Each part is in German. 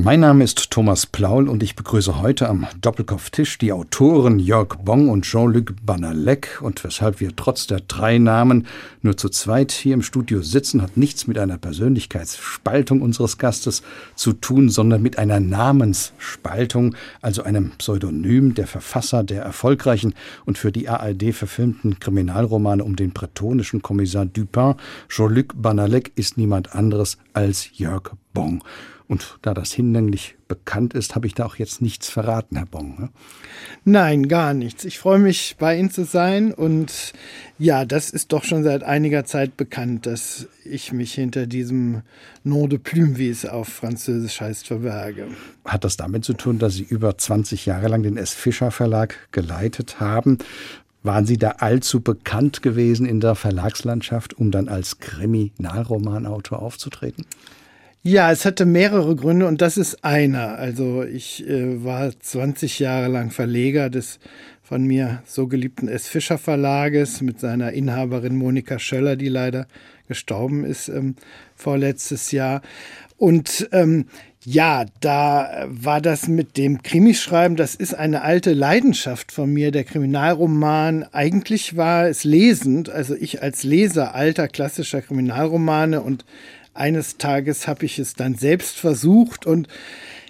mein Name ist Thomas Plaul und ich begrüße heute am Doppelkopftisch die Autoren Jörg Bong und Jean-Luc Banalek. Und weshalb wir trotz der drei Namen nur zu zweit hier im Studio sitzen, hat nichts mit einer Persönlichkeitsspaltung unseres Gastes zu tun, sondern mit einer Namensspaltung, also einem Pseudonym der Verfasser der erfolgreichen und für die ARD verfilmten Kriminalromane um den bretonischen Kommissar Dupin. Jean-Luc Banalek ist niemand anderes als Jörg Bong. Und da das hinlänglich bekannt ist, habe ich da auch jetzt nichts verraten, Herr Bong. Ne? Nein, gar nichts. Ich freue mich, bei Ihnen zu sein. Und ja, das ist doch schon seit einiger Zeit bekannt, dass ich mich hinter diesem Nom de Plume, wie es auf Französisch heißt, verberge. Hat das damit zu tun, dass Sie über 20 Jahre lang den S. Fischer Verlag geleitet haben? Waren Sie da allzu bekannt gewesen in der Verlagslandschaft, um dann als Kriminalromanautor aufzutreten? Ja, es hatte mehrere Gründe und das ist einer. Also ich äh, war 20 Jahre lang Verleger des von mir so geliebten S. Fischer Verlages mit seiner Inhaberin Monika Schöller, die leider gestorben ist ähm, vorletztes Jahr. Und ähm, ja, da war das mit dem Krimischreiben, das ist eine alte Leidenschaft von mir, der Kriminalroman. Eigentlich war es lesend, also ich als Leser alter klassischer Kriminalromane und eines Tages habe ich es dann selbst versucht und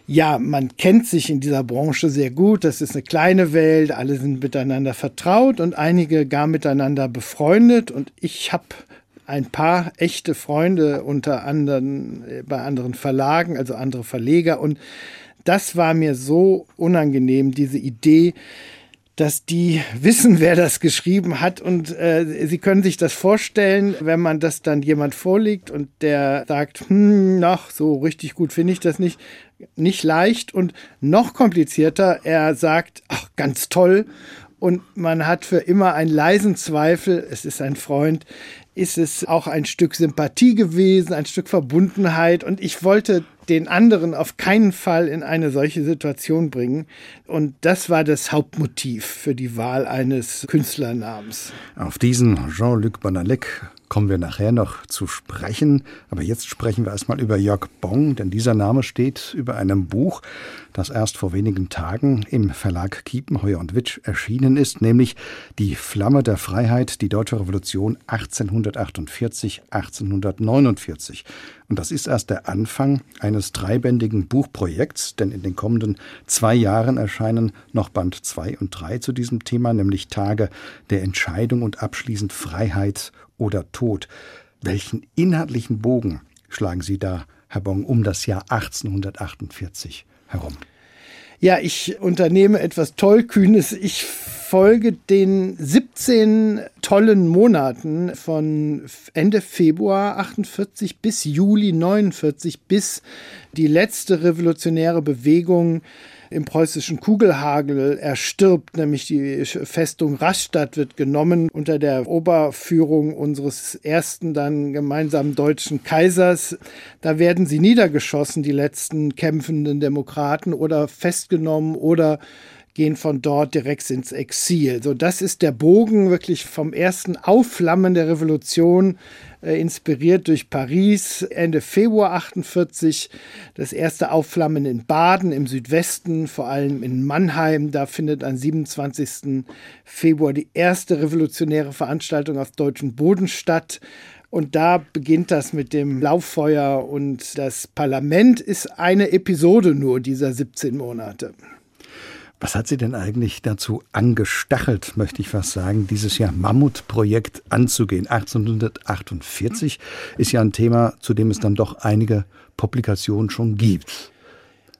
ja, man kennt sich in dieser Branche sehr gut. Das ist eine kleine Welt, alle sind miteinander vertraut und einige gar miteinander befreundet. Und ich habe ein paar echte Freunde unter anderem äh, bei anderen Verlagen, also andere Verleger. Und das war mir so unangenehm, diese Idee, dass die wissen, wer das geschrieben hat und äh, sie können sich das vorstellen, wenn man das dann jemand vorlegt und der sagt, hm, noch so richtig gut finde ich das nicht, nicht leicht und noch komplizierter, er sagt, ach, ganz toll. Und man hat für immer einen leisen Zweifel, es ist ein Freund, ist es auch ein Stück Sympathie gewesen, ein Stück Verbundenheit und ich wollte den anderen auf keinen Fall in eine solche Situation bringen. Und das war das Hauptmotiv für die Wahl eines Künstlernamens. Auf diesen Jean-Luc Bonalec kommen wir nachher noch zu sprechen. Aber jetzt sprechen wir erstmal über Jörg Bong, denn dieser Name steht über einem Buch, das erst vor wenigen Tagen im Verlag Kiepenheuer und Witsch erschienen ist, nämlich Die Flamme der Freiheit, die deutsche Revolution 1848-1849. Und das ist erst der Anfang eines dreibändigen Buchprojekts, denn in den kommenden zwei Jahren erscheinen noch Band 2 und 3 zu diesem Thema, nämlich Tage der Entscheidung und abschließend Freiheit oder Tod. Welchen inhaltlichen Bogen schlagen Sie da, Herr Bong, um das Jahr 1848 herum? Ja, ich unternehme etwas Tollkühnes. Ich folge den 17 tollen Monaten von Ende Februar 48 bis Juli 49 bis die letzte revolutionäre Bewegung im preußischen Kugelhagel erstirbt, nämlich die Festung Rastatt wird genommen unter der Oberführung unseres ersten dann gemeinsamen deutschen Kaisers. Da werden sie niedergeschossen, die letzten kämpfenden Demokraten, oder festgenommen oder gehen von dort direkt ins Exil. So, das ist der Bogen wirklich vom ersten Aufflammen der Revolution, äh, inspiriert durch Paris, Ende Februar 48, das erste Aufflammen in Baden im Südwesten, vor allem in Mannheim. Da findet am 27. Februar die erste revolutionäre Veranstaltung auf deutschem Boden statt. Und da beginnt das mit dem Lauffeuer und das Parlament ist eine Episode nur dieser 17 Monate. Was hat Sie denn eigentlich dazu angestachelt, möchte ich fast sagen, dieses Jahr Mammutprojekt anzugehen? 1848 ist ja ein Thema, zu dem es dann doch einige Publikationen schon gibt.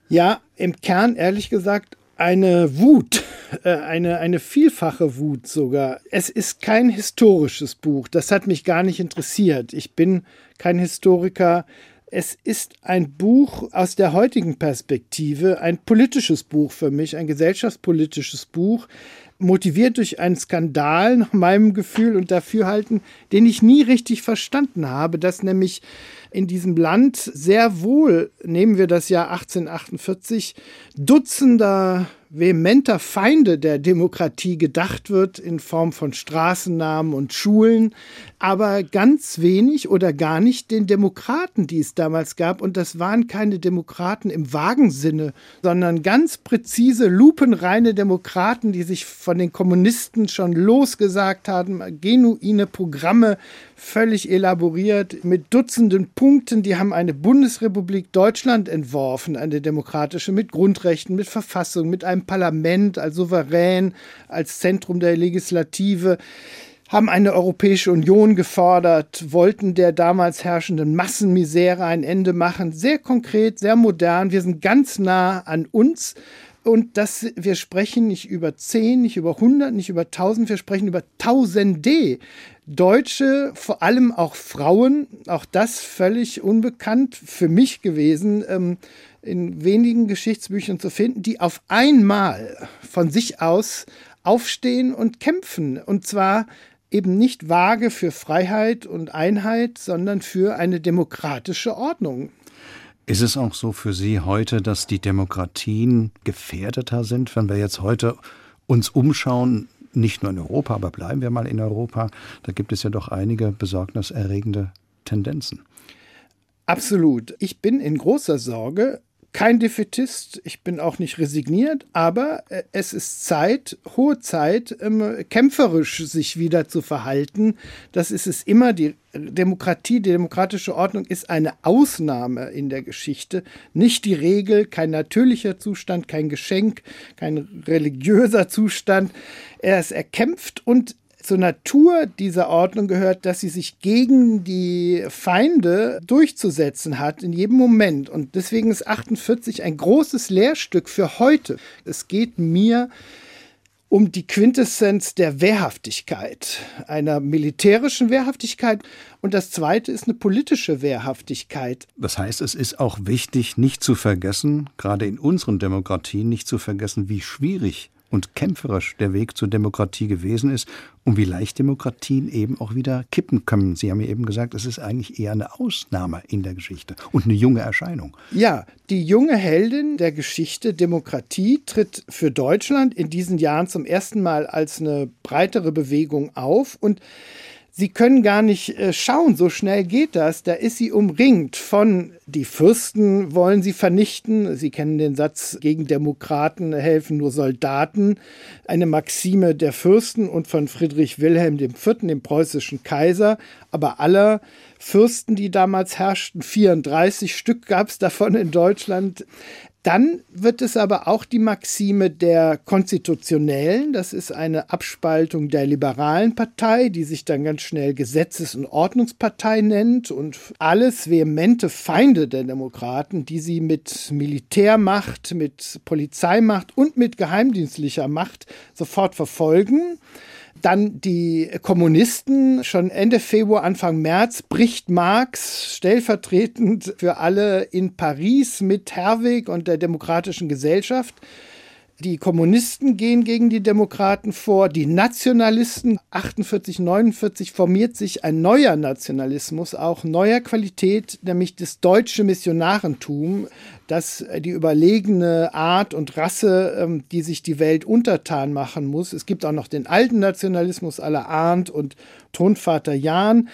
Ja, im Kern ehrlich gesagt eine Wut, äh, eine, eine vielfache Wut sogar. Es ist kein historisches Buch, das hat mich gar nicht interessiert. Ich bin kein Historiker, es ist ein Buch aus der heutigen Perspektive, ein politisches Buch für mich, ein gesellschaftspolitisches Buch, motiviert durch einen Skandal nach meinem Gefühl und Dafürhalten, den ich nie richtig verstanden habe, dass nämlich in diesem Land sehr wohl, nehmen wir das Jahr 1848, Dutzender vehementer Feinde der Demokratie gedacht wird in Form von Straßennamen und Schulen, aber ganz wenig oder gar nicht den Demokraten, die es damals gab. Und das waren keine Demokraten im vagen Sinne, sondern ganz präzise, lupenreine Demokraten, die sich von den Kommunisten schon losgesagt haben, genuine Programme, völlig elaboriert, mit Dutzenden Punkten. Die haben eine Bundesrepublik Deutschland entworfen, eine demokratische, mit Grundrechten, mit Verfassung, mit einem Parlament als Souverän, als Zentrum der Legislative haben eine Europäische Union gefordert, wollten der damals herrschenden Massenmisere ein Ende machen. Sehr konkret, sehr modern. Wir sind ganz nah an uns. Und das, wir sprechen nicht über zehn, nicht über hundert, nicht über tausend, wir sprechen über Tausende Deutsche, vor allem auch Frauen, auch das völlig unbekannt für mich gewesen, ähm, in wenigen Geschichtsbüchern zu finden, die auf einmal von sich aus aufstehen und kämpfen. Und zwar eben nicht vage für Freiheit und Einheit, sondern für eine demokratische Ordnung. Ist es auch so für Sie heute, dass die Demokratien gefährdeter sind, wenn wir jetzt heute uns umschauen, nicht nur in Europa, aber bleiben wir mal in Europa, da gibt es ja doch einige besorgniserregende Tendenzen. Absolut. Ich bin in großer Sorge, kein Defetist, ich bin auch nicht resigniert, aber äh, es ist Zeit, hohe Zeit, ähm, kämpferisch sich wieder zu verhalten. Das ist es immer. Die Demokratie, die demokratische Ordnung ist eine Ausnahme in der Geschichte, nicht die Regel, kein natürlicher Zustand, kein Geschenk, kein religiöser Zustand. Er ist erkämpft und zur Natur dieser Ordnung gehört, dass sie sich gegen die Feinde durchzusetzen hat in jedem Moment. Und deswegen ist 48 ein großes Lehrstück für heute. Es geht mir um die Quintessenz der Wehrhaftigkeit, einer militärischen Wehrhaftigkeit. Und das Zweite ist eine politische Wehrhaftigkeit. Das heißt, es ist auch wichtig, nicht zu vergessen, gerade in unseren Demokratien, nicht zu vergessen, wie schwierig und kämpferisch der Weg zur Demokratie gewesen ist und wie leicht Demokratien eben auch wieder kippen können. Sie haben ja eben gesagt, es ist eigentlich eher eine Ausnahme in der Geschichte und eine junge Erscheinung. Ja, die junge Heldin der Geschichte Demokratie tritt für Deutschland in diesen Jahren zum ersten Mal als eine breitere Bewegung auf und Sie können gar nicht äh, schauen, so schnell geht das. Da ist sie umringt von, die Fürsten wollen sie vernichten. Sie kennen den Satz, gegen Demokraten helfen nur Soldaten. Eine Maxime der Fürsten und von Friedrich Wilhelm IV., dem preußischen Kaiser. Aber aller Fürsten, die damals herrschten, 34 Stück gab es davon in Deutschland, dann wird es aber auch die Maxime der Konstitutionellen, das ist eine Abspaltung der liberalen Partei, die sich dann ganz schnell Gesetzes- und Ordnungspartei nennt und alles vehemente Feinde der Demokraten, die sie mit Militärmacht, mit Polizeimacht und mit geheimdienstlicher Macht sofort verfolgen. Dann die Kommunisten. Schon Ende Februar, Anfang März bricht Marx stellvertretend für alle in Paris mit Herwig und der Demokratischen Gesellschaft. Die Kommunisten gehen gegen die Demokraten vor, die Nationalisten 48, 49 formiert sich ein neuer Nationalismus, auch neuer Qualität, nämlich das deutsche Missionarentum, das die überlegene Art und Rasse, ähm, die sich die Welt untertan machen muss. Es gibt auch noch den alten Nationalismus aller Arndt und Tonvater Jahn.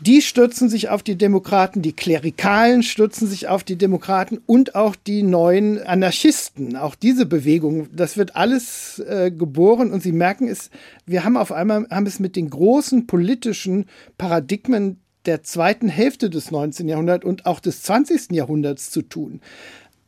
Die stürzen sich auf die Demokraten, die Klerikalen stürzen sich auf die Demokraten und auch die neuen Anarchisten. Auch diese Bewegung, das wird alles äh, geboren und Sie merken es, wir haben auf einmal haben es mit den großen politischen Paradigmen der zweiten Hälfte des 19. Jahrhunderts und auch des 20. Jahrhunderts zu tun.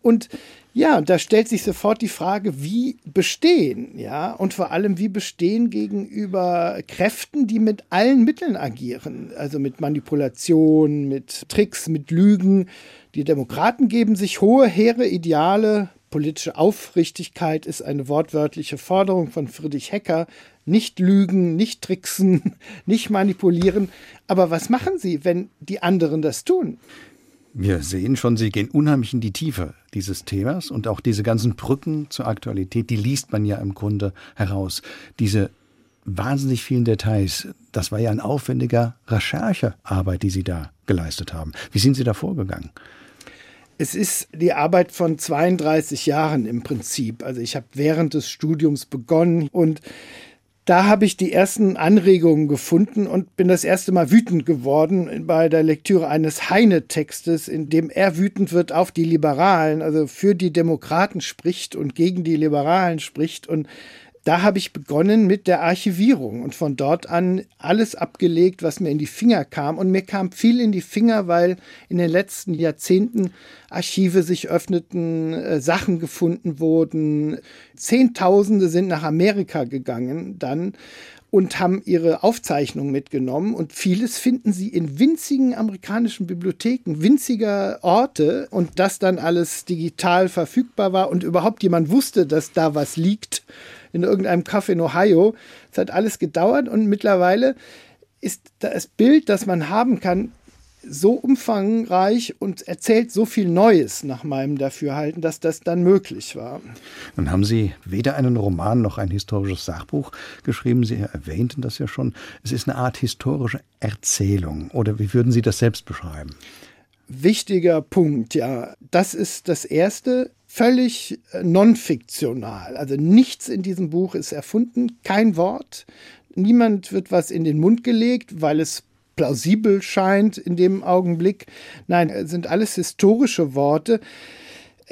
Und ja, da stellt sich sofort die Frage, wie bestehen, ja, und vor allem, wie bestehen gegenüber Kräften, die mit allen Mitteln agieren, also mit Manipulation, mit Tricks, mit Lügen. Die Demokraten geben sich hohe, hehre Ideale. Politische Aufrichtigkeit ist eine wortwörtliche Forderung von Friedrich Hecker. Nicht lügen, nicht tricksen, nicht manipulieren. Aber was machen sie, wenn die anderen das tun? Wir sehen schon, Sie gehen unheimlich in die Tiefe dieses Themas und auch diese ganzen Brücken zur Aktualität, die liest man ja im Grunde heraus. Diese wahnsinnig vielen Details, das war ja ein aufwendiger Recherchearbeit, die Sie da geleistet haben. Wie sind Sie da vorgegangen? Es ist die Arbeit von 32 Jahren im Prinzip. Also ich habe während des Studiums begonnen und da habe ich die ersten Anregungen gefunden und bin das erste Mal wütend geworden bei der Lektüre eines Heine-Textes, in dem er wütend wird auf die Liberalen, also für die Demokraten spricht und gegen die Liberalen spricht. Und da habe ich begonnen mit der Archivierung und von dort an alles abgelegt, was mir in die Finger kam. Und mir kam viel in die Finger, weil in den letzten Jahrzehnten Archive sich öffneten, äh, Sachen gefunden wurden. Zehntausende sind nach Amerika gegangen dann und haben ihre Aufzeichnungen mitgenommen. Und vieles finden sie in winzigen amerikanischen Bibliotheken, winziger Orte. Und das dann alles digital verfügbar war und überhaupt jemand wusste, dass da was liegt in irgendeinem Kaff in Ohio. Es hat alles gedauert und mittlerweile ist das Bild, das man haben kann, so umfangreich und erzählt so viel Neues nach meinem Dafürhalten, dass das dann möglich war. Nun haben Sie weder einen Roman noch ein historisches Sachbuch geschrieben. Sie erwähnten das ja schon. Es ist eine Art historische Erzählung. Oder wie würden Sie das selbst beschreiben? Wichtiger Punkt, ja. Das ist das Erste völlig äh, non-fiktional. Also nichts in diesem Buch ist erfunden, kein Wort. Niemand wird was in den Mund gelegt, weil es plausibel scheint in dem Augenblick. Nein, es sind alles historische Worte.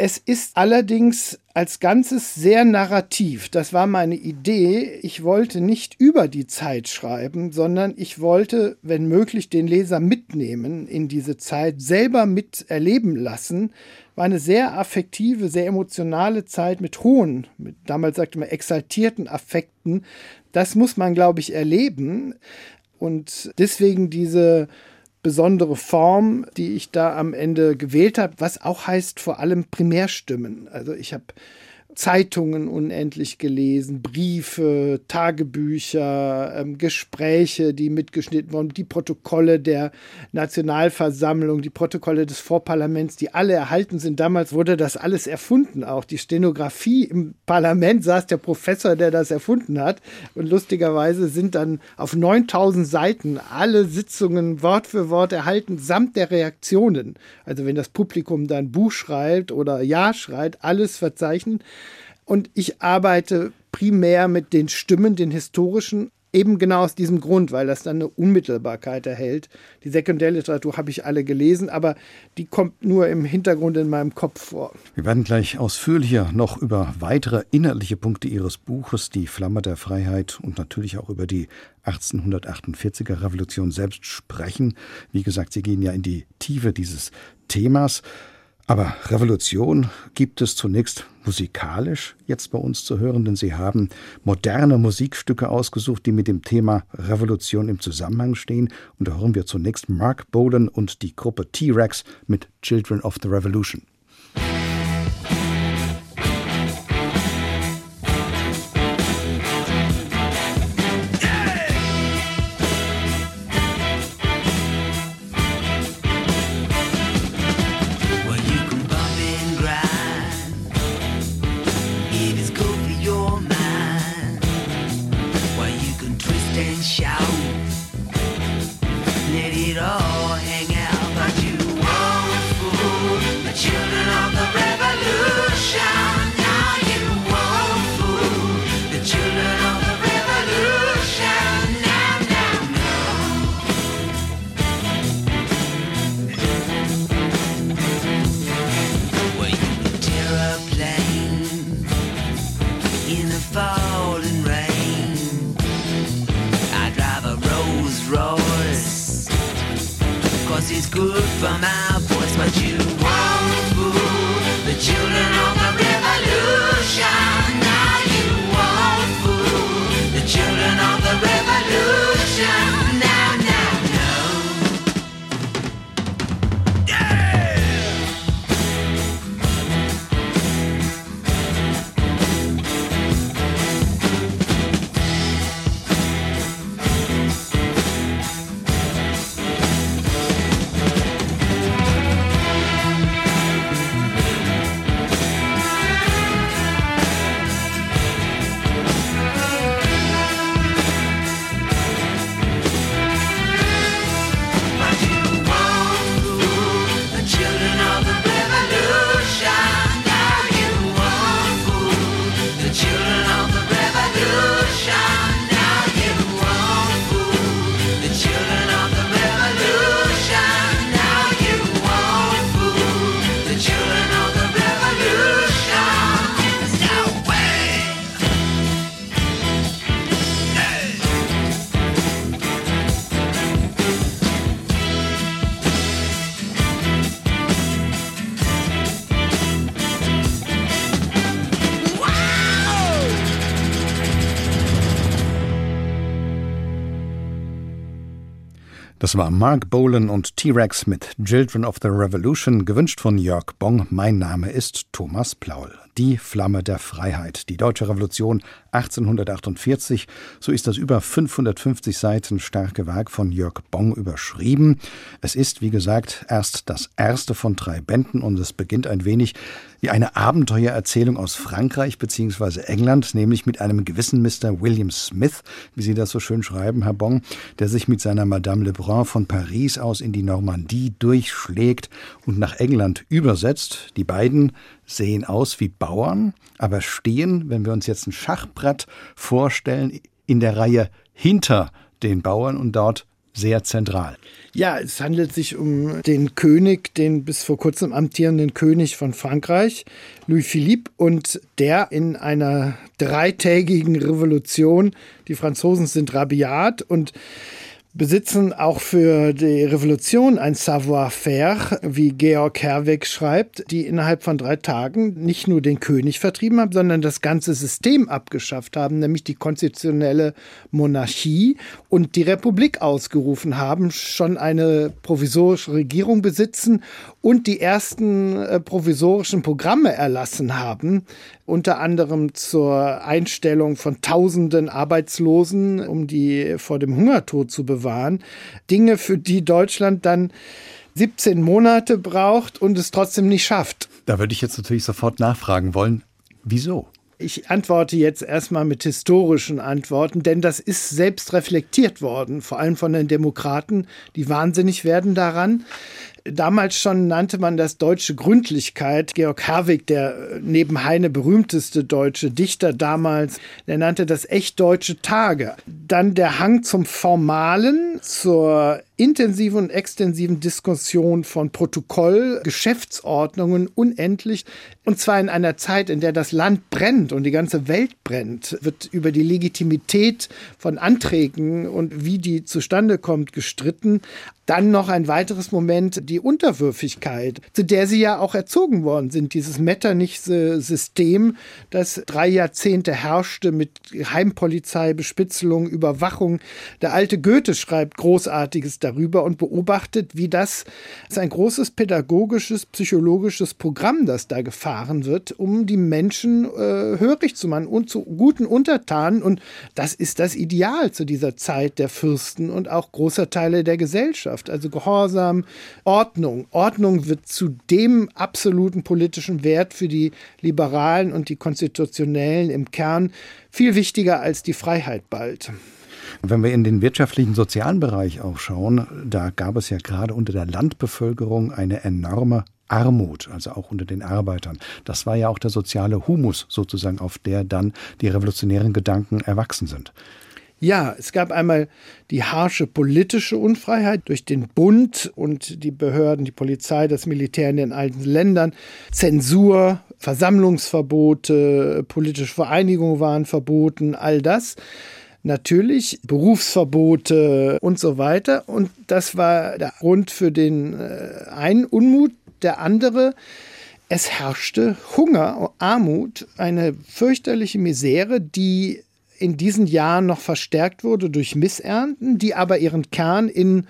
Es ist allerdings als Ganzes sehr narrativ. Das war meine Idee. Ich wollte nicht über die Zeit schreiben, sondern ich wollte, wenn möglich, den Leser mitnehmen in diese Zeit, selber miterleben lassen. War eine sehr affektive, sehr emotionale Zeit mit hohen, mit, damals sagte man exaltierten Affekten. Das muss man, glaube ich, erleben. Und deswegen diese besondere Form, die ich da am Ende gewählt habe, was auch heißt vor allem Primärstimmen. Also ich habe Zeitungen unendlich gelesen, Briefe, Tagebücher, ähm, Gespräche, die mitgeschnitten wurden, die Protokolle der Nationalversammlung, die Protokolle des Vorparlaments, die alle erhalten sind. Damals wurde das alles erfunden, auch die Stenografie im Parlament saß der Professor, der das erfunden hat. Und lustigerweise sind dann auf 9000 Seiten alle Sitzungen Wort für Wort erhalten, samt der Reaktionen. Also wenn das Publikum dann Buch schreibt oder Ja schreit, alles verzeichnen. Und ich arbeite primär mit den Stimmen, den historischen, eben genau aus diesem Grund, weil das dann eine Unmittelbarkeit erhält. Die Sekundärliteratur habe ich alle gelesen, aber die kommt nur im Hintergrund in meinem Kopf vor. Wir werden gleich ausführlicher noch über weitere inhaltliche Punkte Ihres Buches, die Flamme der Freiheit und natürlich auch über die 1848er Revolution selbst sprechen. Wie gesagt, Sie gehen ja in die Tiefe dieses Themas. Aber Revolution gibt es zunächst musikalisch jetzt bei uns zu hören, denn Sie haben moderne Musikstücke ausgesucht, die mit dem Thema Revolution im Zusammenhang stehen. Und da hören wir zunächst Mark Bolan und die Gruppe T-Rex mit Children of the Revolution. Das war Mark Bolan und T-Rex mit Children of the Revolution, gewünscht von Jörg Bong. Mein Name ist Thomas Plaul. Die Flamme der Freiheit. Die deutsche Revolution 1848. So ist das über 550 Seiten starke Werk von Jörg Bong überschrieben. Es ist, wie gesagt, erst das erste von drei Bänden und es beginnt ein wenig wie eine Abenteuererzählung aus Frankreich bzw. England, nämlich mit einem gewissen Mr. William Smith, wie Sie das so schön schreiben, Herr Bong, der sich mit seiner Madame Lebrun von Paris aus in die Normandie durchschlägt und nach England übersetzt. Die beiden sehen aus wie Bauern, aber stehen, wenn wir uns jetzt ein Schachbrett vorstellen, in der Reihe hinter den Bauern und dort sehr zentral. Ja, es handelt sich um den König, den bis vor kurzem amtierenden König von Frankreich, Louis Philippe, und der in einer dreitägigen Revolution, die Franzosen sind rabiat und besitzen auch für die Revolution ein Savoir-faire, wie Georg Herweg schreibt, die innerhalb von drei Tagen nicht nur den König vertrieben haben, sondern das ganze System abgeschafft haben, nämlich die konstitutionelle Monarchie und die Republik ausgerufen haben, schon eine provisorische Regierung besitzen und die ersten äh, provisorischen Programme erlassen haben, unter anderem zur Einstellung von Tausenden Arbeitslosen, um die vor dem Hungertod zu bewahren. Dinge, für die Deutschland dann 17 Monate braucht und es trotzdem nicht schafft. Da würde ich jetzt natürlich sofort nachfragen wollen, wieso? Ich antworte jetzt erstmal mit historischen Antworten, denn das ist selbst reflektiert worden, vor allem von den Demokraten, die wahnsinnig werden daran. Damals schon nannte man das deutsche Gründlichkeit. Georg Herwig, der neben Heine berühmteste deutsche Dichter damals, der nannte das echt deutsche Tage. Dann der Hang zum Formalen, zur intensiven und extensiven Diskussion von Protokoll, Geschäftsordnungen unendlich. Und zwar in einer Zeit, in der das Land brennt und die ganze Welt brennt, wird über die Legitimität von Anträgen und wie die zustande kommt gestritten. Dann noch ein weiteres Moment, die Unterwürfigkeit, zu der sie ja auch erzogen worden sind. Dieses Metternich-System, das drei Jahrzehnte herrschte mit Heimpolizei, Bespitzelung, Überwachung. Der alte Goethe schreibt Großartiges darüber und beobachtet, wie das, das ist ein großes pädagogisches, psychologisches Programm, das da gefahren wird, um die Menschen äh, hörig zu machen und zu guten Untertanen. Und das ist das Ideal zu dieser Zeit der Fürsten und auch großer Teile der Gesellschaft. Also Gehorsam, Ordnung. Ordnung wird zu dem absoluten politischen Wert für die Liberalen und die Konstitutionellen im Kern viel wichtiger als die Freiheit bald. Wenn wir in den wirtschaftlichen, sozialen Bereich auch schauen, da gab es ja gerade unter der Landbevölkerung eine enorme Armut, also auch unter den Arbeitern. Das war ja auch der soziale Humus sozusagen, auf der dann die revolutionären Gedanken erwachsen sind. Ja, es gab einmal die harsche politische Unfreiheit durch den Bund und die Behörden, die Polizei, das Militär in den alten Ländern, Zensur, Versammlungsverbote, politische Vereinigungen waren verboten, all das natürlich Berufsverbote und so weiter. Und das war der Grund für den äh, einen Unmut. Der andere, es herrschte Hunger, Armut, eine fürchterliche Misere, die in diesen Jahren noch verstärkt wurde durch Missernten, die aber ihren Kern in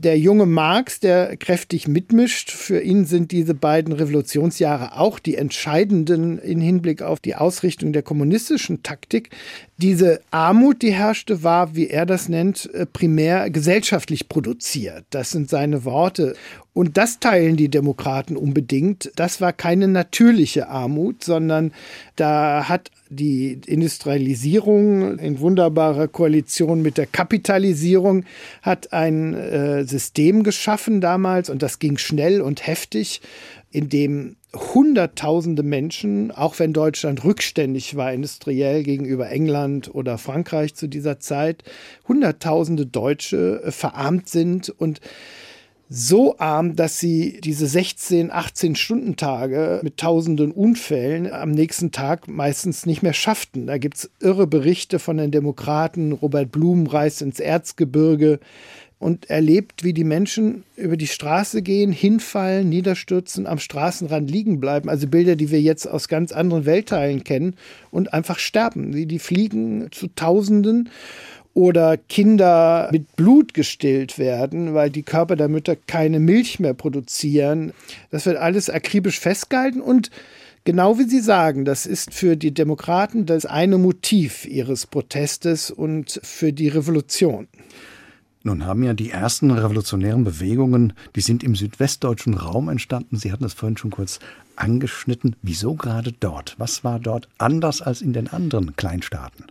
der junge Marx, der kräftig mitmischt, für ihn sind diese beiden Revolutionsjahre auch die entscheidenden in Hinblick auf die Ausrichtung der kommunistischen Taktik. Diese Armut, die herrschte, war, wie er das nennt, äh, primär gesellschaftlich produziert. Das sind seine Worte. Und das teilen die Demokraten unbedingt. Das war keine natürliche Armut, sondern da hat die Industrialisierung in wunderbarer Koalition mit der Kapitalisierung hat ein äh, System geschaffen damals und das ging schnell und heftig, in dem Hunderttausende Menschen, auch wenn Deutschland rückständig war industriell gegenüber England oder Frankreich zu dieser Zeit, Hunderttausende Deutsche äh, verarmt sind und so arm, dass sie diese 16, 18 Stunden Tage mit tausenden Unfällen am nächsten Tag meistens nicht mehr schafften. Da gibt es irre Berichte von den Demokraten. Robert Blum reist ins Erzgebirge und erlebt, wie die Menschen über die Straße gehen, hinfallen, niederstürzen, am Straßenrand liegen bleiben. Also Bilder, die wir jetzt aus ganz anderen Weltteilen kennen und einfach sterben. Wie die fliegen zu Tausenden oder Kinder mit Blut gestillt werden, weil die Körper der Mütter keine Milch mehr produzieren. Das wird alles akribisch festgehalten und Genau wie Sie sagen, das ist für die Demokraten das eine Motiv ihres Protestes und für die Revolution. Nun haben ja die ersten revolutionären Bewegungen, die sind im südwestdeutschen Raum entstanden. Sie hatten das vorhin schon kurz angeschnitten. Wieso gerade dort? Was war dort anders als in den anderen Kleinstaaten?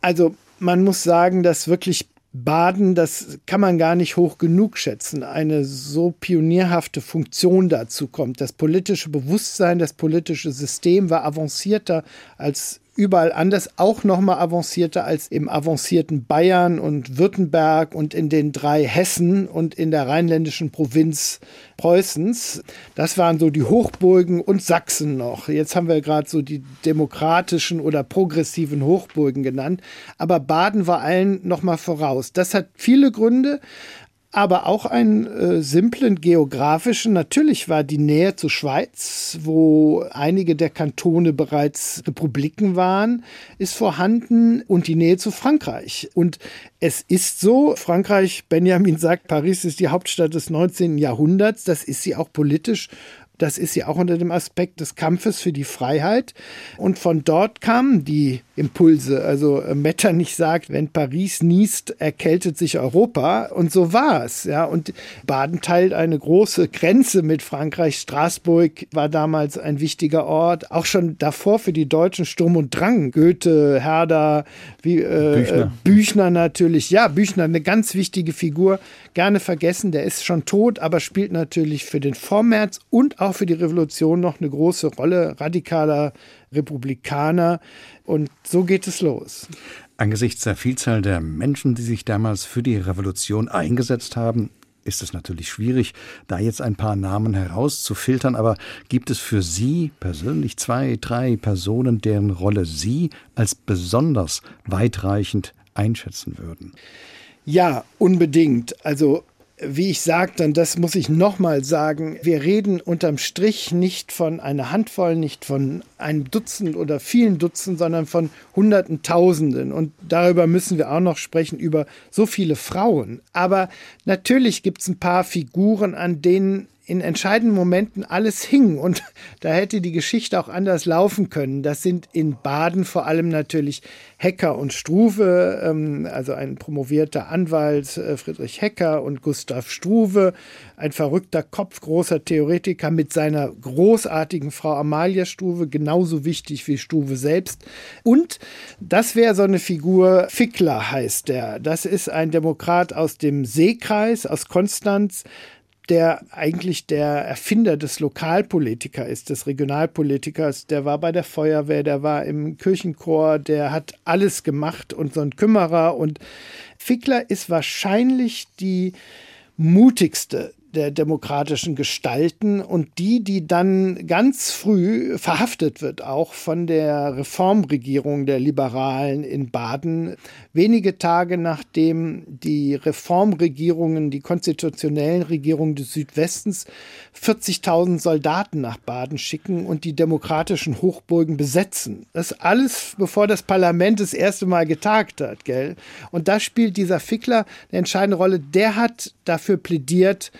Also man muss sagen, dass wirklich Baden, das kann man gar nicht hoch genug schätzen, eine so pionierhafte Funktion dazu kommt. Das politische Bewusstsein, das politische System war avancierter als überall anders, auch noch mal avancierter als im avancierten Bayern und Württemberg und in den drei Hessen und in der rheinländischen Provinz Preußens. Das waren so die Hochburgen und Sachsen noch. Jetzt haben wir gerade so die demokratischen oder progressiven Hochburgen genannt, aber Baden war allen noch mal voraus. Das hat viele Gründe aber auch einen äh, simplen geografischen. Natürlich war die Nähe zur Schweiz, wo einige der Kantone bereits Republiken waren, ist vorhanden und die Nähe zu Frankreich. Und es ist so, Frankreich, Benjamin sagt, Paris ist die Hauptstadt des 19. Jahrhunderts, das ist sie auch politisch das ist ja auch unter dem Aspekt des Kampfes für die Freiheit. Und von dort kamen die Impulse. Also äh, Metternich sagt, wenn Paris niest, erkältet sich Europa. Und so war es. Ja. Und Baden teilt eine große Grenze mit Frankreich. Straßburg war damals ein wichtiger Ort. Auch schon davor für die Deutschen Sturm und Drang. Goethe, Herder, wie, äh, Büchner. Büchner natürlich. Ja, Büchner, eine ganz wichtige Figur. Gerne vergessen, der ist schon tot, aber spielt natürlich für den Vormärz und auch für die Revolution noch eine große Rolle. Radikaler Republikaner. Und so geht es los. Angesichts der Vielzahl der Menschen, die sich damals für die Revolution eingesetzt haben, ist es natürlich schwierig, da jetzt ein paar Namen herauszufiltern, aber gibt es für Sie persönlich zwei, drei Personen, deren Rolle Sie als besonders weitreichend einschätzen würden? Ja, unbedingt. Also wie ich sagte, und das muss ich nochmal sagen, wir reden unterm Strich nicht von einer Handvoll, nicht von einem Dutzend oder vielen Dutzend, sondern von Hunderten, Tausenden. Und darüber müssen wir auch noch sprechen, über so viele Frauen. Aber natürlich gibt es ein paar Figuren, an denen in entscheidenden Momenten alles hing und da hätte die Geschichte auch anders laufen können. Das sind in Baden vor allem natürlich Hecker und Struve, ähm, also ein promovierter Anwalt äh, Friedrich Hecker und Gustav Struve, ein verrückter Kopf, großer Theoretiker mit seiner großartigen Frau Amalia Struve, genauso wichtig wie Struve selbst. Und das wäre so eine Figur, Fickler heißt der. Das ist ein Demokrat aus dem Seekreis, aus Konstanz, der eigentlich der Erfinder des Lokalpolitiker ist, des Regionalpolitikers. Der war bei der Feuerwehr, der war im Kirchenchor, der hat alles gemacht und so ein Kümmerer. Und Fickler ist wahrscheinlich die mutigste der demokratischen Gestalten und die, die dann ganz früh verhaftet wird, auch von der Reformregierung der Liberalen in Baden, wenige Tage nachdem die Reformregierungen, die konstitutionellen Regierungen des Südwestens 40.000 Soldaten nach Baden schicken und die demokratischen Hochburgen besetzen. Das alles, bevor das Parlament das erste Mal getagt hat, gell? Und da spielt dieser Fickler eine entscheidende Rolle. Der hat dafür plädiert,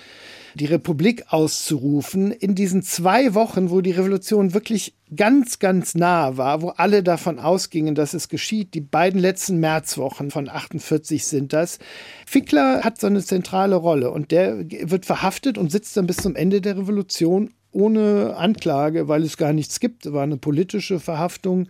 die Republik auszurufen, in diesen zwei Wochen, wo die Revolution wirklich ganz, ganz nah war, wo alle davon ausgingen, dass es geschieht. Die beiden letzten Märzwochen von 48 sind das. Fickler hat so eine zentrale Rolle und der wird verhaftet und sitzt dann bis zum Ende der Revolution ohne Anklage, weil es gar nichts gibt. Es war eine politische Verhaftung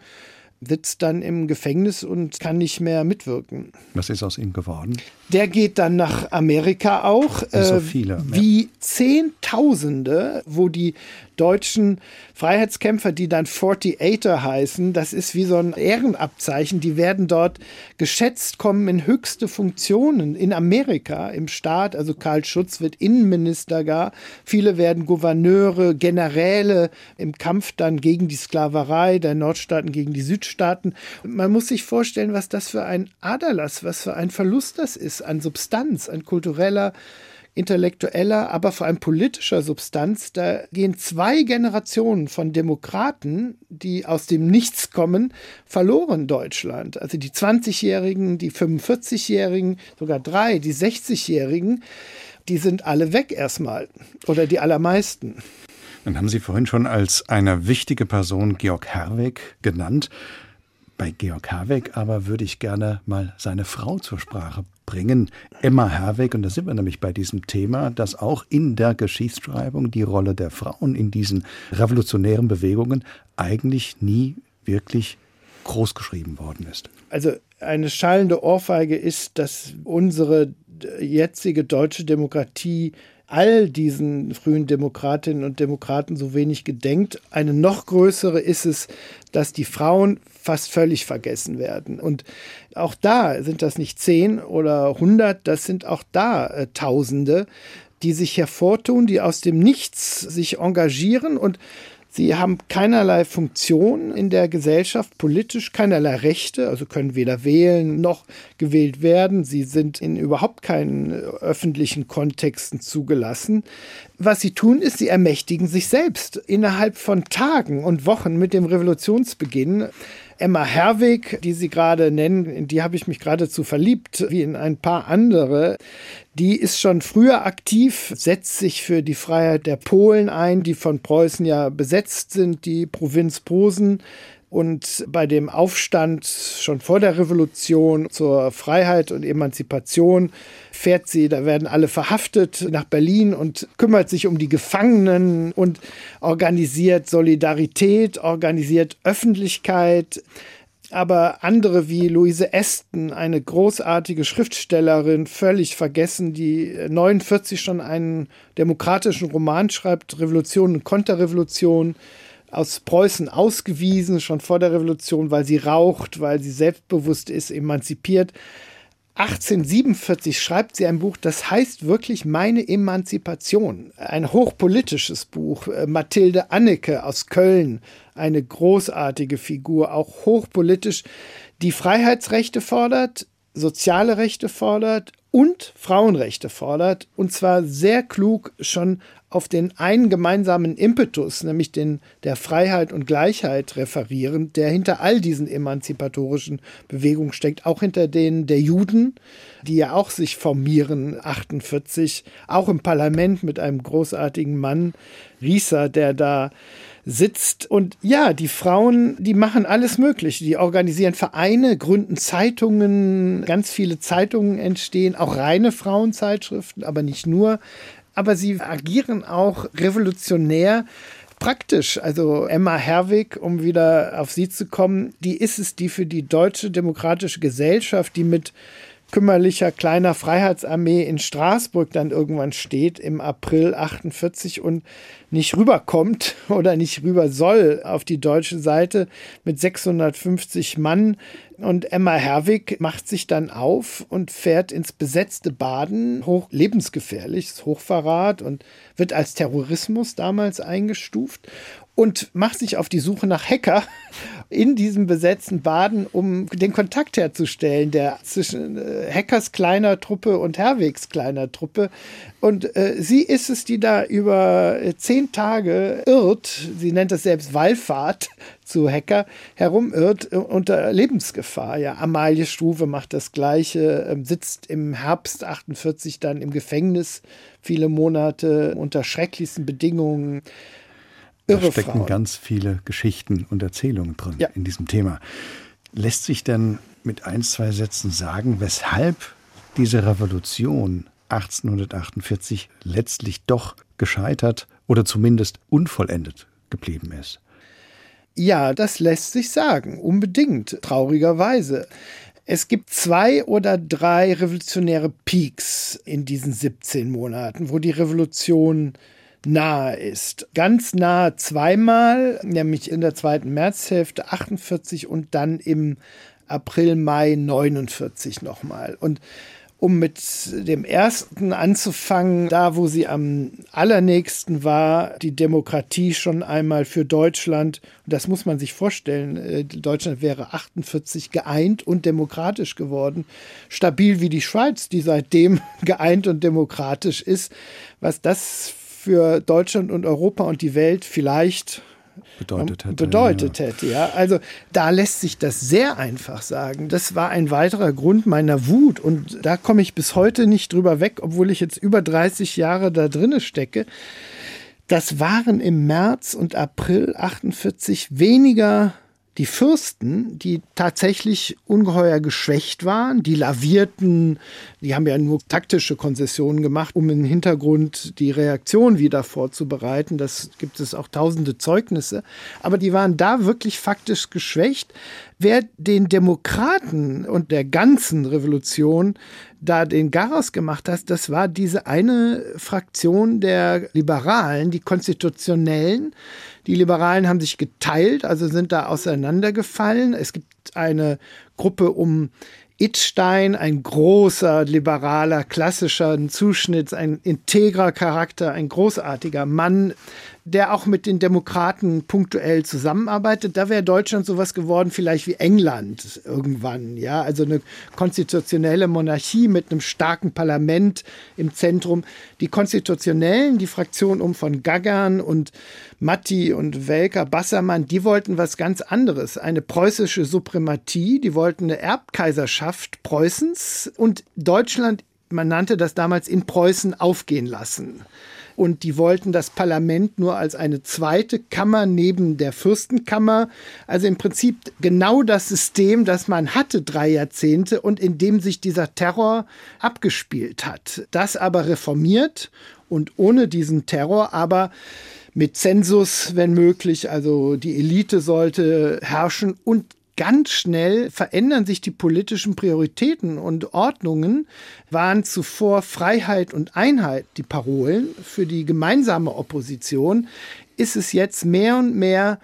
sitzt dann im Gefängnis und kann nicht mehr mitwirken. Was ist aus ihm geworden? Der geht dann nach Amerika auch. So äh, viele. Äh, wie Zehntausende, wo die deutschen Freiheitskämpfer, die dann 48er heißen, das ist wie so ein Ehrenabzeichen, die werden dort geschätzt, kommen in höchste Funktionen in Amerika im Staat. Also Karl Schutz wird Innenminister gar. Viele werden Gouverneure, Generäle im Kampf dann gegen die Sklaverei der Nordstaaten gegen die Südstaaten. Man muss sich vorstellen, was das für ein Aderlass, was für ein Verlust das ist an Substanz, an kultureller intellektueller, aber vor allem politischer Substanz. Da gehen zwei Generationen von Demokraten, die aus dem Nichts kommen, verloren Deutschland. Also die 20-Jährigen, die 45-Jährigen, sogar drei, die 60-Jährigen, die sind alle weg erstmal oder die allermeisten. Dann haben Sie vorhin schon als eine wichtige Person Georg Herweg genannt. Bei Georg Herweg aber würde ich gerne mal seine Frau zur Sprache bringen, Emma Herweg. Und da sind wir nämlich bei diesem Thema, dass auch in der Geschichtsschreibung die Rolle der Frauen in diesen revolutionären Bewegungen eigentlich nie wirklich groß geschrieben worden ist. Also eine schallende Ohrfeige ist, dass unsere jetzige deutsche Demokratie all diesen frühen Demokratinnen und Demokraten so wenig gedenkt. Eine noch größere ist es, dass die Frauen fast völlig vergessen werden. Und auch da sind das nicht zehn oder hundert, das sind auch da äh, Tausende, die sich hervortun, die aus dem Nichts sich engagieren und Sie haben keinerlei Funktion in der Gesellschaft, politisch keinerlei Rechte, also können weder wählen noch gewählt werden. Sie sind in überhaupt keinen öffentlichen Kontexten zugelassen. Was sie tun, ist, sie ermächtigen sich selbst. Innerhalb von Tagen und Wochen mit dem Revolutionsbeginn Emma Herwig, die Sie gerade nennen, in die habe ich mich geradezu verliebt, wie in ein paar andere. Die ist schon früher aktiv, setzt sich für die Freiheit der Polen ein, die von Preußen ja besetzt sind, die Provinz Posen und bei dem Aufstand schon vor der Revolution zur Freiheit und Emanzipation fährt sie, da werden alle verhaftet nach Berlin und kümmert sich um die Gefangenen und organisiert Solidarität, organisiert Öffentlichkeit. Aber andere wie Louise Aston, eine großartige Schriftstellerin, völlig vergessen, die 49 schon einen demokratischen Roman schreibt, Revolution und Konterrevolution, aus Preußen ausgewiesen, schon vor der Revolution, weil sie raucht, weil sie selbstbewusst ist, emanzipiert. 1847 schreibt sie ein Buch, das heißt wirklich Meine Emanzipation. Ein hochpolitisches Buch. Äh, Mathilde Annecke aus Köln, eine großartige Figur, auch hochpolitisch, die Freiheitsrechte fordert, soziale Rechte fordert und Frauenrechte fordert. Und zwar sehr klug schon auf den einen gemeinsamen Impetus, nämlich den der Freiheit und Gleichheit referieren, der hinter all diesen emanzipatorischen Bewegungen steckt, auch hinter denen der Juden, die ja auch sich formieren, 48, auch im Parlament mit einem großartigen Mann, Rieser, der da sitzt. Und ja, die Frauen, die machen alles Mögliche. Die organisieren Vereine, gründen Zeitungen, ganz viele Zeitungen entstehen, auch reine Frauenzeitschriften, aber nicht nur aber sie agieren auch revolutionär praktisch. Also Emma Herwig, um wieder auf sie zu kommen, die ist es, die für die Deutsche Demokratische Gesellschaft, die mit kümmerlicher kleiner Freiheitsarmee in Straßburg dann irgendwann steht im April 48 und nicht rüberkommt oder nicht rüber soll auf die deutsche Seite mit 650 Mann. Und Emma Herwig macht sich dann auf und fährt ins besetzte Baden, hoch lebensgefährlich, Hochverrat und wird als Terrorismus damals eingestuft und macht sich auf die Suche nach Hacker in diesem besetzten Baden, um den Kontakt herzustellen, der zwischen äh, Hackers kleiner Truppe und Herwegs kleiner Truppe. Und äh, sie ist es, die da über äh, zehn Tage irrt, sie nennt es selbst Wallfahrt zu Hacker, herumirrt äh, unter Lebensgefahr. Ja, Amalie Struve macht das Gleiche, äh, sitzt im Herbst 48 dann im Gefängnis viele Monate unter schrecklichsten Bedingungen. Irre da stecken Frauen. ganz viele Geschichten und Erzählungen drin ja. in diesem Thema. Lässt sich denn mit ein, zwei Sätzen sagen, weshalb diese Revolution 1848 letztlich doch gescheitert oder zumindest unvollendet geblieben ist? Ja, das lässt sich sagen, unbedingt, traurigerweise. Es gibt zwei oder drei revolutionäre Peaks in diesen 17 Monaten, wo die Revolution nahe ist. Ganz nahe zweimal, nämlich in der zweiten Märzhälfte 48 und dann im April, Mai 49 nochmal. Und um mit dem ersten anzufangen, da wo sie am allernächsten war, die Demokratie schon einmal für Deutschland. Und das muss man sich vorstellen. Äh, Deutschland wäre 48 geeint und demokratisch geworden. Stabil wie die Schweiz, die seitdem geeint und demokratisch ist. Was das für Deutschland und Europa und die Welt vielleicht bedeutet hätte. Bedeutet ja. hätte, ja. Also da lässt sich das sehr einfach sagen. Das war ein weiterer Grund meiner Wut und da komme ich bis heute nicht drüber weg, obwohl ich jetzt über 30 Jahre da drinne stecke. Das waren im März und April 48 weniger die Fürsten, die tatsächlich ungeheuer geschwächt waren, die lavierten, die haben ja nur taktische Konzessionen gemacht, um im Hintergrund die Reaktion wieder vorzubereiten. Das gibt es auch tausende Zeugnisse. Aber die waren da wirklich faktisch geschwächt. Wer den Demokraten und der ganzen Revolution da den Garaus gemacht hat, das war diese eine Fraktion der Liberalen, die Konstitutionellen. Die Liberalen haben sich geteilt, also sind da auseinandergefallen. Es gibt eine Gruppe um Itzstein, ein großer, liberaler, klassischer Zuschnitt, ein integrer Charakter, ein großartiger Mann, der auch mit den Demokraten punktuell zusammenarbeitet. Da wäre Deutschland sowas geworden, vielleicht wie England irgendwann. Ja, also eine konstitutionelle Monarchie mit einem starken Parlament im Zentrum. Die Konstitutionellen, die Fraktion um von Gaggern und Matti und Welker Bassermann, die wollten was ganz anderes. Eine preußische Suprematie, die wollten eine Erbkaiserschaft Preußens und Deutschland, man nannte das damals in Preußen aufgehen lassen und die wollten das Parlament nur als eine zweite Kammer neben der Fürstenkammer. Also im Prinzip genau das System, das man hatte drei Jahrzehnte und in dem sich dieser Terror abgespielt hat. Das aber reformiert und ohne diesen Terror aber mit Zensus, wenn möglich, also die Elite sollte herrschen und ganz schnell verändern sich die politischen Prioritäten und Ordnungen. Waren zuvor Freiheit und Einheit die Parolen für die gemeinsame Opposition, ist es jetzt mehr und mehr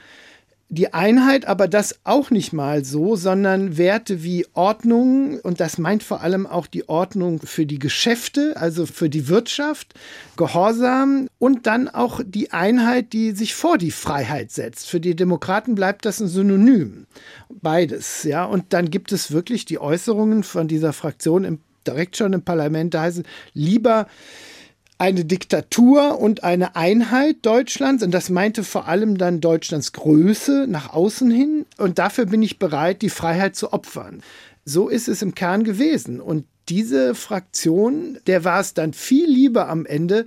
die Einheit, aber das auch nicht mal so, sondern Werte wie Ordnung, und das meint vor allem auch die Ordnung für die Geschäfte, also für die Wirtschaft, Gehorsam und dann auch die Einheit, die sich vor die Freiheit setzt. Für die Demokraten bleibt das ein Synonym. Beides, ja. Und dann gibt es wirklich die Äußerungen von dieser Fraktion im, direkt schon im Parlament, da heißt es, lieber eine Diktatur und eine Einheit Deutschlands. Und das meinte vor allem dann Deutschlands Größe nach außen hin. Und dafür bin ich bereit, die Freiheit zu opfern. So ist es im Kern gewesen. Und diese Fraktion, der war es dann viel lieber am Ende,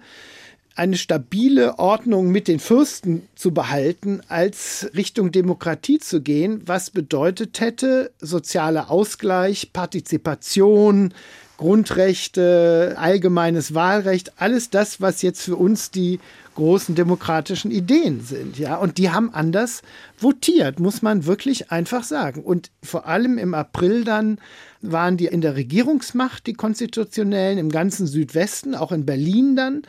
eine stabile Ordnung mit den Fürsten zu behalten, als Richtung Demokratie zu gehen, was bedeutet hätte, sozialer Ausgleich, Partizipation, Grundrechte, allgemeines Wahlrecht, alles das, was jetzt für uns die großen demokratischen Ideen sind, ja. Und die haben anders votiert, muss man wirklich einfach sagen. Und vor allem im April dann waren die in der Regierungsmacht, die Konstitutionellen, im ganzen Südwesten, auch in Berlin dann.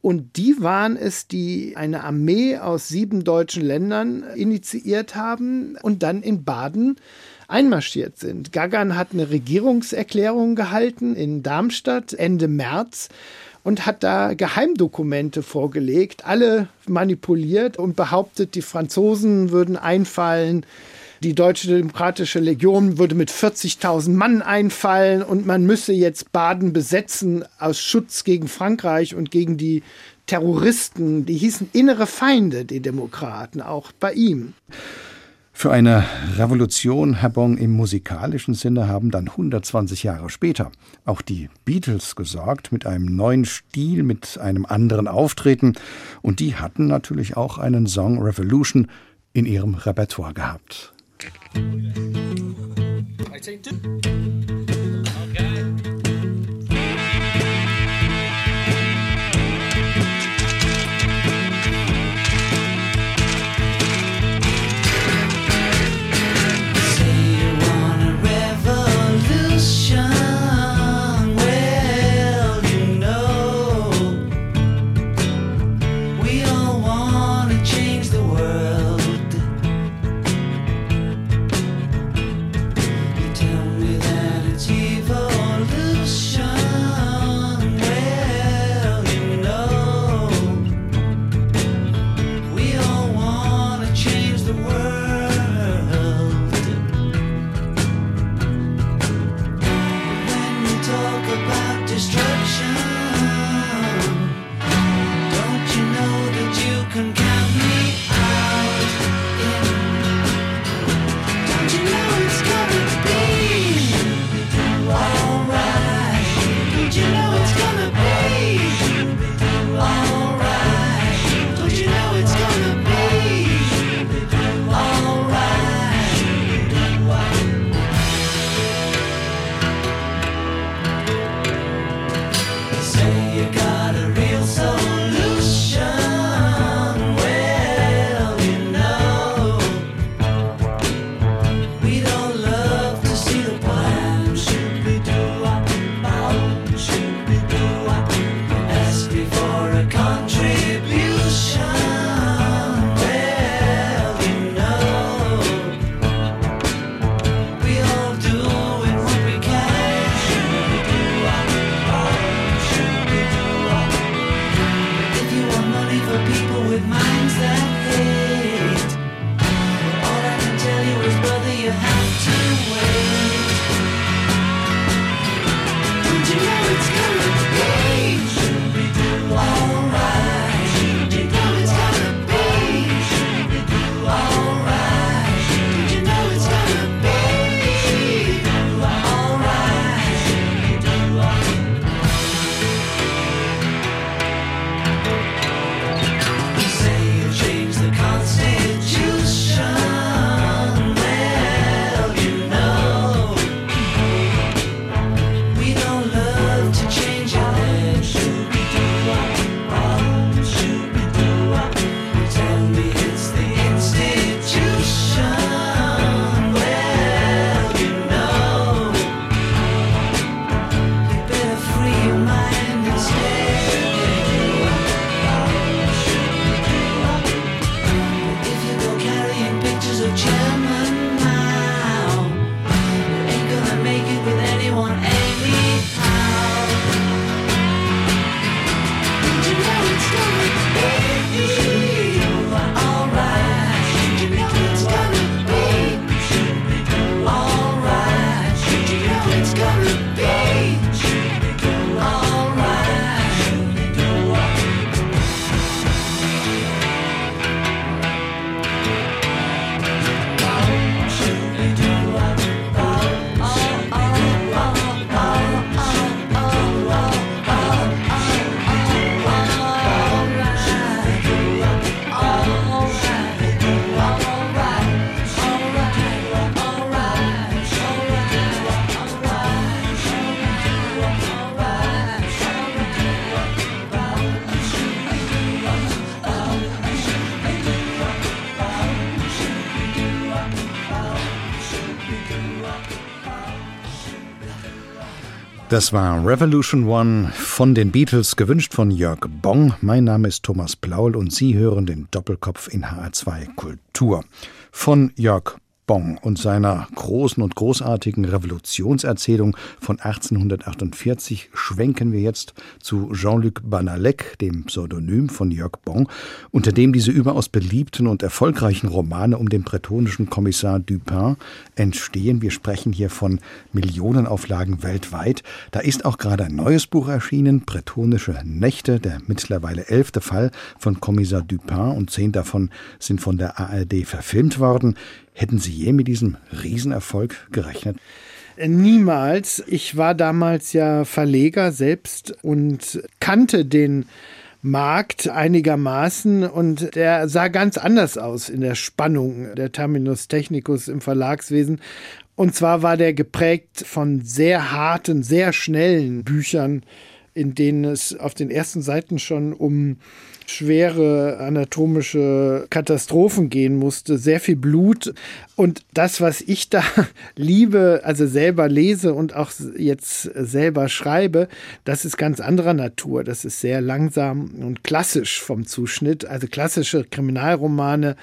Und die waren es, die eine Armee aus sieben deutschen Ländern initiiert haben und dann in Baden einmarschiert sind. Gagan hat eine Regierungserklärung gehalten in Darmstadt Ende März und hat da Geheimdokumente vorgelegt, alle manipuliert und behauptet, die Franzosen würden einfallen, die Deutsche Demokratische Legion würde mit 40.000 Mann einfallen und man müsse jetzt Baden besetzen aus Schutz gegen Frankreich und gegen die Terroristen. Die hießen innere Feinde, die Demokraten, auch bei ihm. Für eine Revolution, Herr Bong, im musikalischen Sinne haben dann 120 Jahre später auch die Beatles gesorgt mit einem neuen Stil, mit einem anderen Auftreten. Und die hatten natürlich auch einen Song Revolution in ihrem Repertoire gehabt. Das war Revolution One von den Beatles, gewünscht von Jörg Bong. Mein Name ist Thomas Plaul und Sie hören den Doppelkopf in HR2 Kultur. Von Jörg Bong und seiner großen und großartigen Revolutionserzählung von 1848 schwenken wir jetzt zu Jean-Luc Banalek, dem Pseudonym von Jörg Bong, unter dem diese überaus beliebten und erfolgreichen Romane um den bretonischen Kommissar Dupin entstehen. Wir sprechen hier von Millionenauflagen weltweit. Da ist auch gerade ein neues Buch erschienen, Bretonische Nächte, der mittlerweile elfte Fall von Kommissar Dupin und zehn davon sind von der ARD verfilmt worden. Hätten Sie je mit diesem Riesenerfolg gerechnet? Niemals. Ich war damals ja Verleger selbst und kannte den Markt einigermaßen und der sah ganz anders aus in der Spannung der Terminus Technicus im Verlagswesen. Und zwar war der geprägt von sehr harten, sehr schnellen Büchern, in denen es auf den ersten Seiten schon um schwere anatomische Katastrophen gehen musste, sehr viel Blut. Und das, was ich da liebe, also selber lese und auch jetzt selber schreibe, das ist ganz anderer Natur. Das ist sehr langsam und klassisch vom Zuschnitt. Also klassische Kriminalromane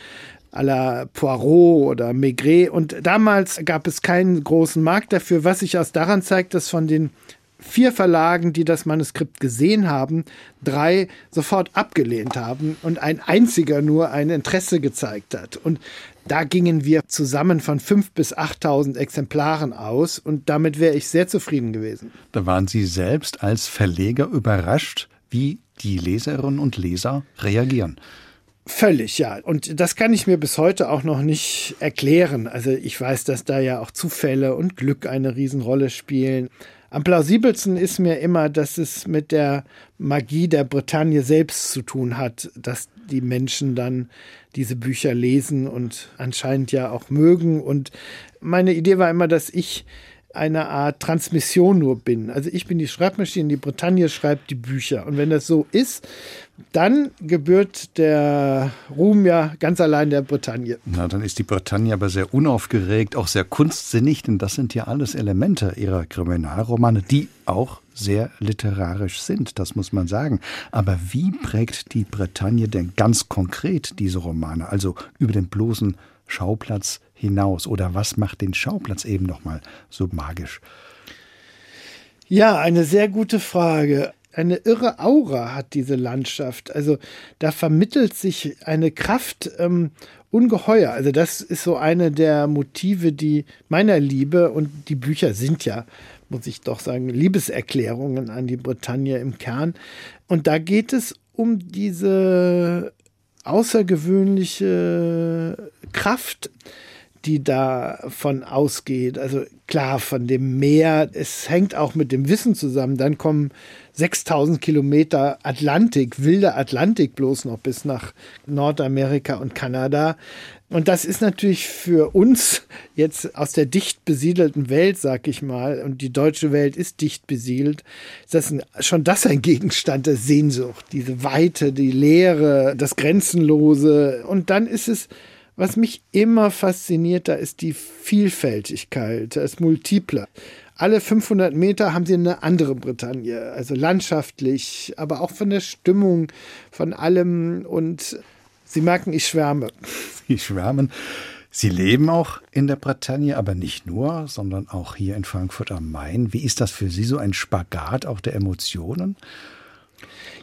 à la Poirot oder Maigret. Und damals gab es keinen großen Markt dafür, was sich aus daran zeigt, dass von den vier Verlagen, die das Manuskript gesehen haben, drei sofort abgelehnt haben und ein einziger nur ein Interesse gezeigt hat. Und da gingen wir zusammen von 5.000 bis 8.000 Exemplaren aus und damit wäre ich sehr zufrieden gewesen. Da waren Sie selbst als Verleger überrascht, wie die Leserinnen und Leser reagieren. Völlig, ja. Und das kann ich mir bis heute auch noch nicht erklären. Also ich weiß, dass da ja auch Zufälle und Glück eine Riesenrolle spielen. Am plausibelsten ist mir immer, dass es mit der Magie der Bretagne selbst zu tun hat, dass die Menschen dann diese Bücher lesen und anscheinend ja auch mögen. Und meine Idee war immer, dass ich eine Art Transmission nur bin. Also ich bin die Schreibmaschine, die Bretagne schreibt die Bücher. Und wenn das so ist, dann gebührt der Ruhm ja ganz allein der Bretagne. Na, dann ist die Bretagne aber sehr unaufgeregt, auch sehr kunstsinnig, denn das sind ja alles Elemente ihrer Kriminalromane, die auch sehr literarisch sind, das muss man sagen. Aber wie prägt die Bretagne denn ganz konkret diese Romane, also über den bloßen Schauplatz hinaus? Oder was macht den Schauplatz eben nochmal so magisch? Ja, eine sehr gute Frage. Eine irre Aura hat diese Landschaft. Also da vermittelt sich eine Kraft ähm, ungeheuer. Also das ist so eine der Motive, die meiner Liebe und die Bücher sind ja, muss ich doch sagen, Liebeserklärungen an die Bretagne im Kern. Und da geht es um diese außergewöhnliche Kraft, die davon ausgeht. Also klar, von dem Meer, es hängt auch mit dem Wissen zusammen. Dann kommen 6000 Kilometer Atlantik, wilder Atlantik bloß noch bis nach Nordamerika und Kanada. Und das ist natürlich für uns jetzt aus der dicht besiedelten Welt, sag ich mal, und die deutsche Welt ist dicht besiedelt, ist das ein, schon das ein Gegenstand der Sehnsucht, diese Weite, die Leere, das Grenzenlose. Und dann ist es, was mich immer fasziniert, da ist die Vielfältigkeit, das Multiple. Alle 500 Meter haben sie eine andere Bretagne, also landschaftlich, aber auch von der Stimmung, von allem und Sie merken, ich schwärme. Sie schwärmen. Sie leben auch in der Bretagne, aber nicht nur, sondern auch hier in Frankfurt am Main. Wie ist das für Sie so ein Spagat auch der Emotionen?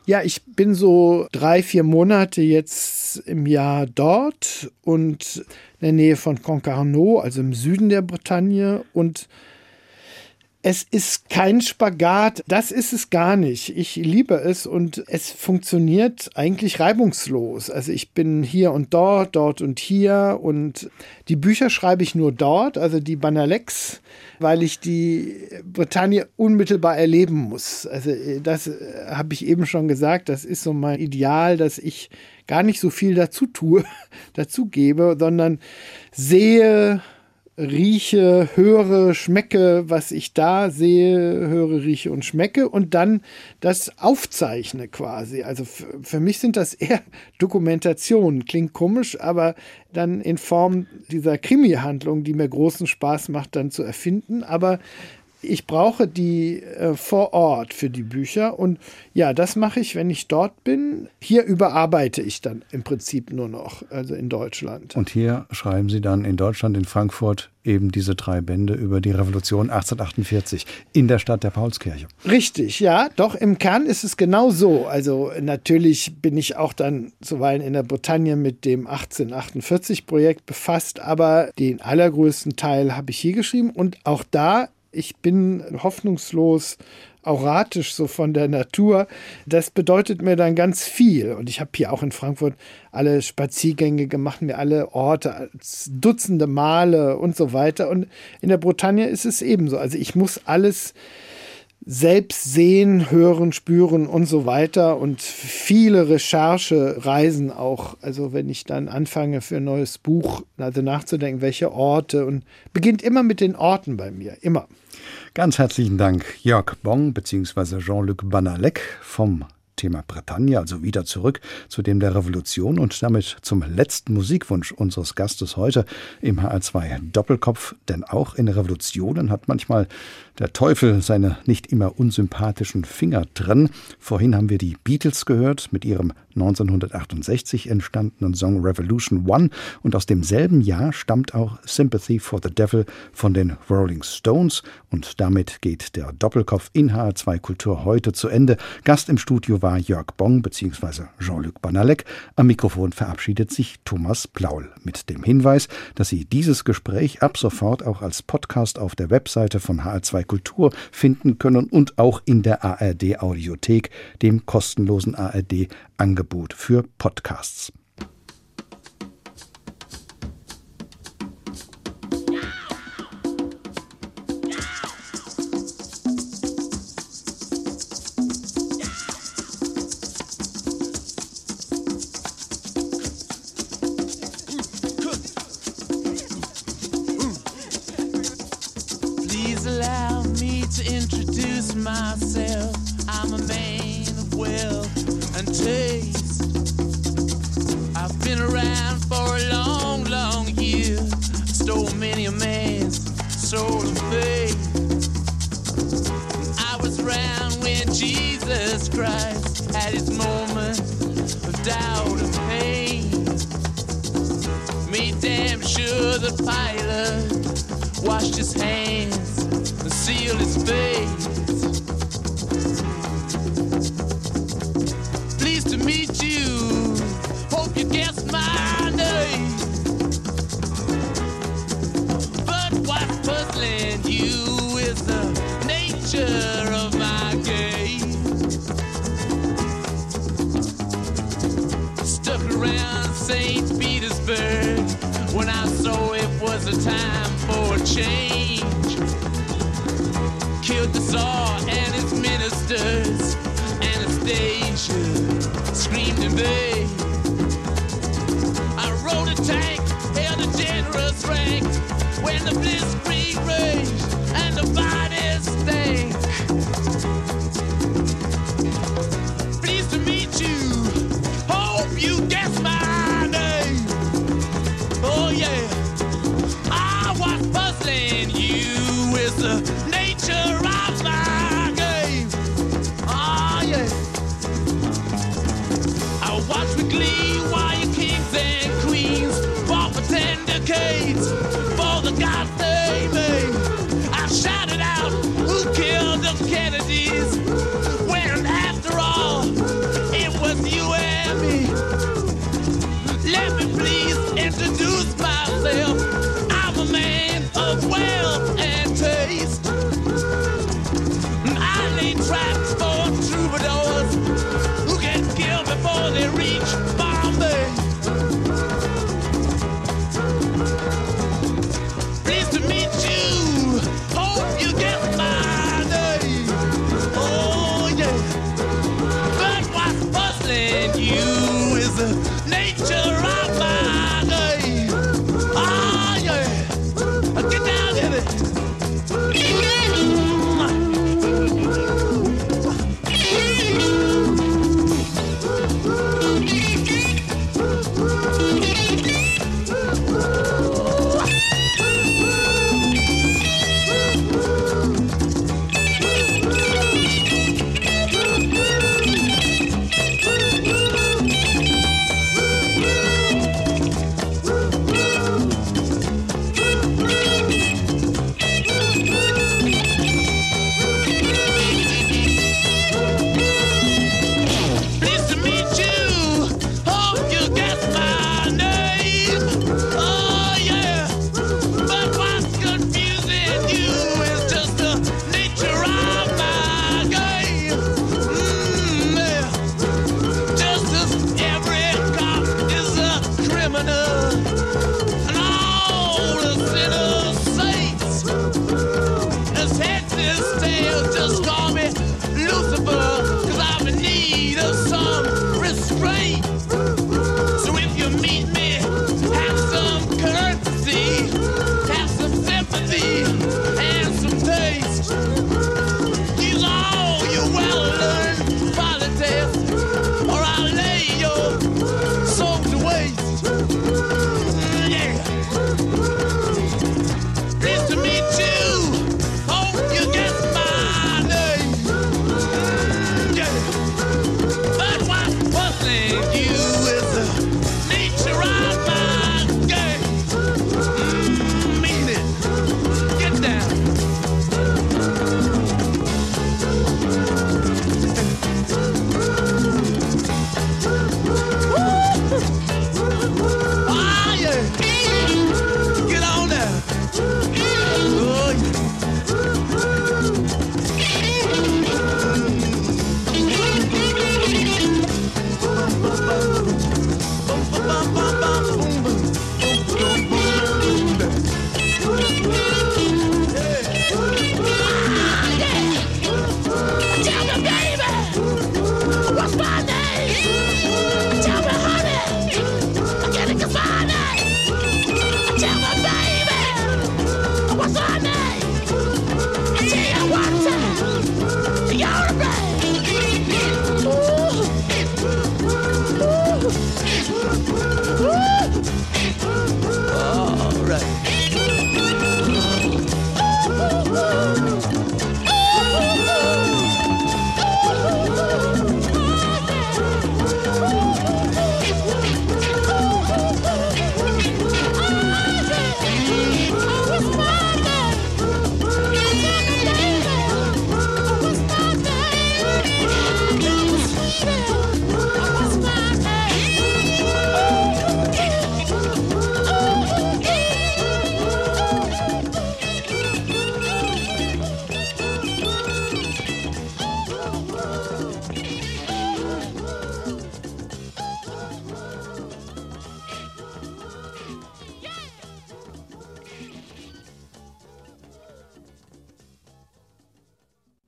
Ja, ich bin so drei, vier Monate jetzt im Jahr dort und in der Nähe von Concarneau, also im Süden der Bretagne und es ist kein Spagat, das ist es gar nicht. Ich liebe es und es funktioniert eigentlich reibungslos. Also ich bin hier und dort, dort und hier und die Bücher schreibe ich nur dort, also die Banalex, weil ich die Bretagne unmittelbar erleben muss. Also das habe ich eben schon gesagt, das ist so mein Ideal, dass ich gar nicht so viel dazu tue, dazu gebe, sondern sehe, rieche, höre, schmecke, was ich da sehe, höre, rieche und schmecke und dann das aufzeichne quasi. Also für mich sind das eher Dokumentationen. Klingt komisch, aber dann in Form dieser Krimi-Handlung, die mir großen Spaß macht, dann zu erfinden. Aber ich brauche die äh, vor Ort für die Bücher und ja, das mache ich, wenn ich dort bin. Hier überarbeite ich dann im Prinzip nur noch, also in Deutschland. Und hier schreiben Sie dann in Deutschland, in Frankfurt, eben diese drei Bände über die Revolution 1848 in der Stadt der Paulskirche. Richtig, ja, doch im Kern ist es genau so. Also natürlich bin ich auch dann zuweilen in der Bretagne mit dem 1848 Projekt befasst, aber den allergrößten Teil habe ich hier geschrieben und auch da ich bin hoffnungslos auratisch so von der Natur. Das bedeutet mir dann ganz viel. Und ich habe hier auch in Frankfurt alle Spaziergänge gemacht, mir alle Orte, Dutzende Male und so weiter. Und in der Bretagne ist es ebenso. Also ich muss alles selbst sehen, hören, spüren und so weiter und viele Recherchereisen auch. Also wenn ich dann anfange für ein neues Buch, also nachzudenken, welche Orte und beginnt immer mit den Orten bei mir, immer. Ganz herzlichen Dank, Jörg Bong bzw. Jean-Luc Banalek vom Thema Bretagne, also wieder zurück zu dem der Revolution und damit zum letzten Musikwunsch unseres Gastes heute im HR2 Doppelkopf. Denn auch in Revolutionen hat manchmal der Teufel seine nicht immer unsympathischen Finger drin. Vorhin haben wir die Beatles gehört mit ihrem 1968 entstandenen Song Revolution One und aus demselben Jahr stammt auch Sympathy for the Devil von den Rolling Stones und damit geht der Doppelkopf in HR2 Kultur heute zu Ende. Gast im Studio war Jörg Bong bzw. Jean-Luc Banalek. Am Mikrofon verabschiedet sich Thomas Plaul mit dem Hinweis, dass Sie dieses Gespräch ab sofort auch als Podcast auf der Webseite von HR2 Kultur finden können und auch in der ARD Audiothek, dem kostenlosen ARD Angebot für Podcasts.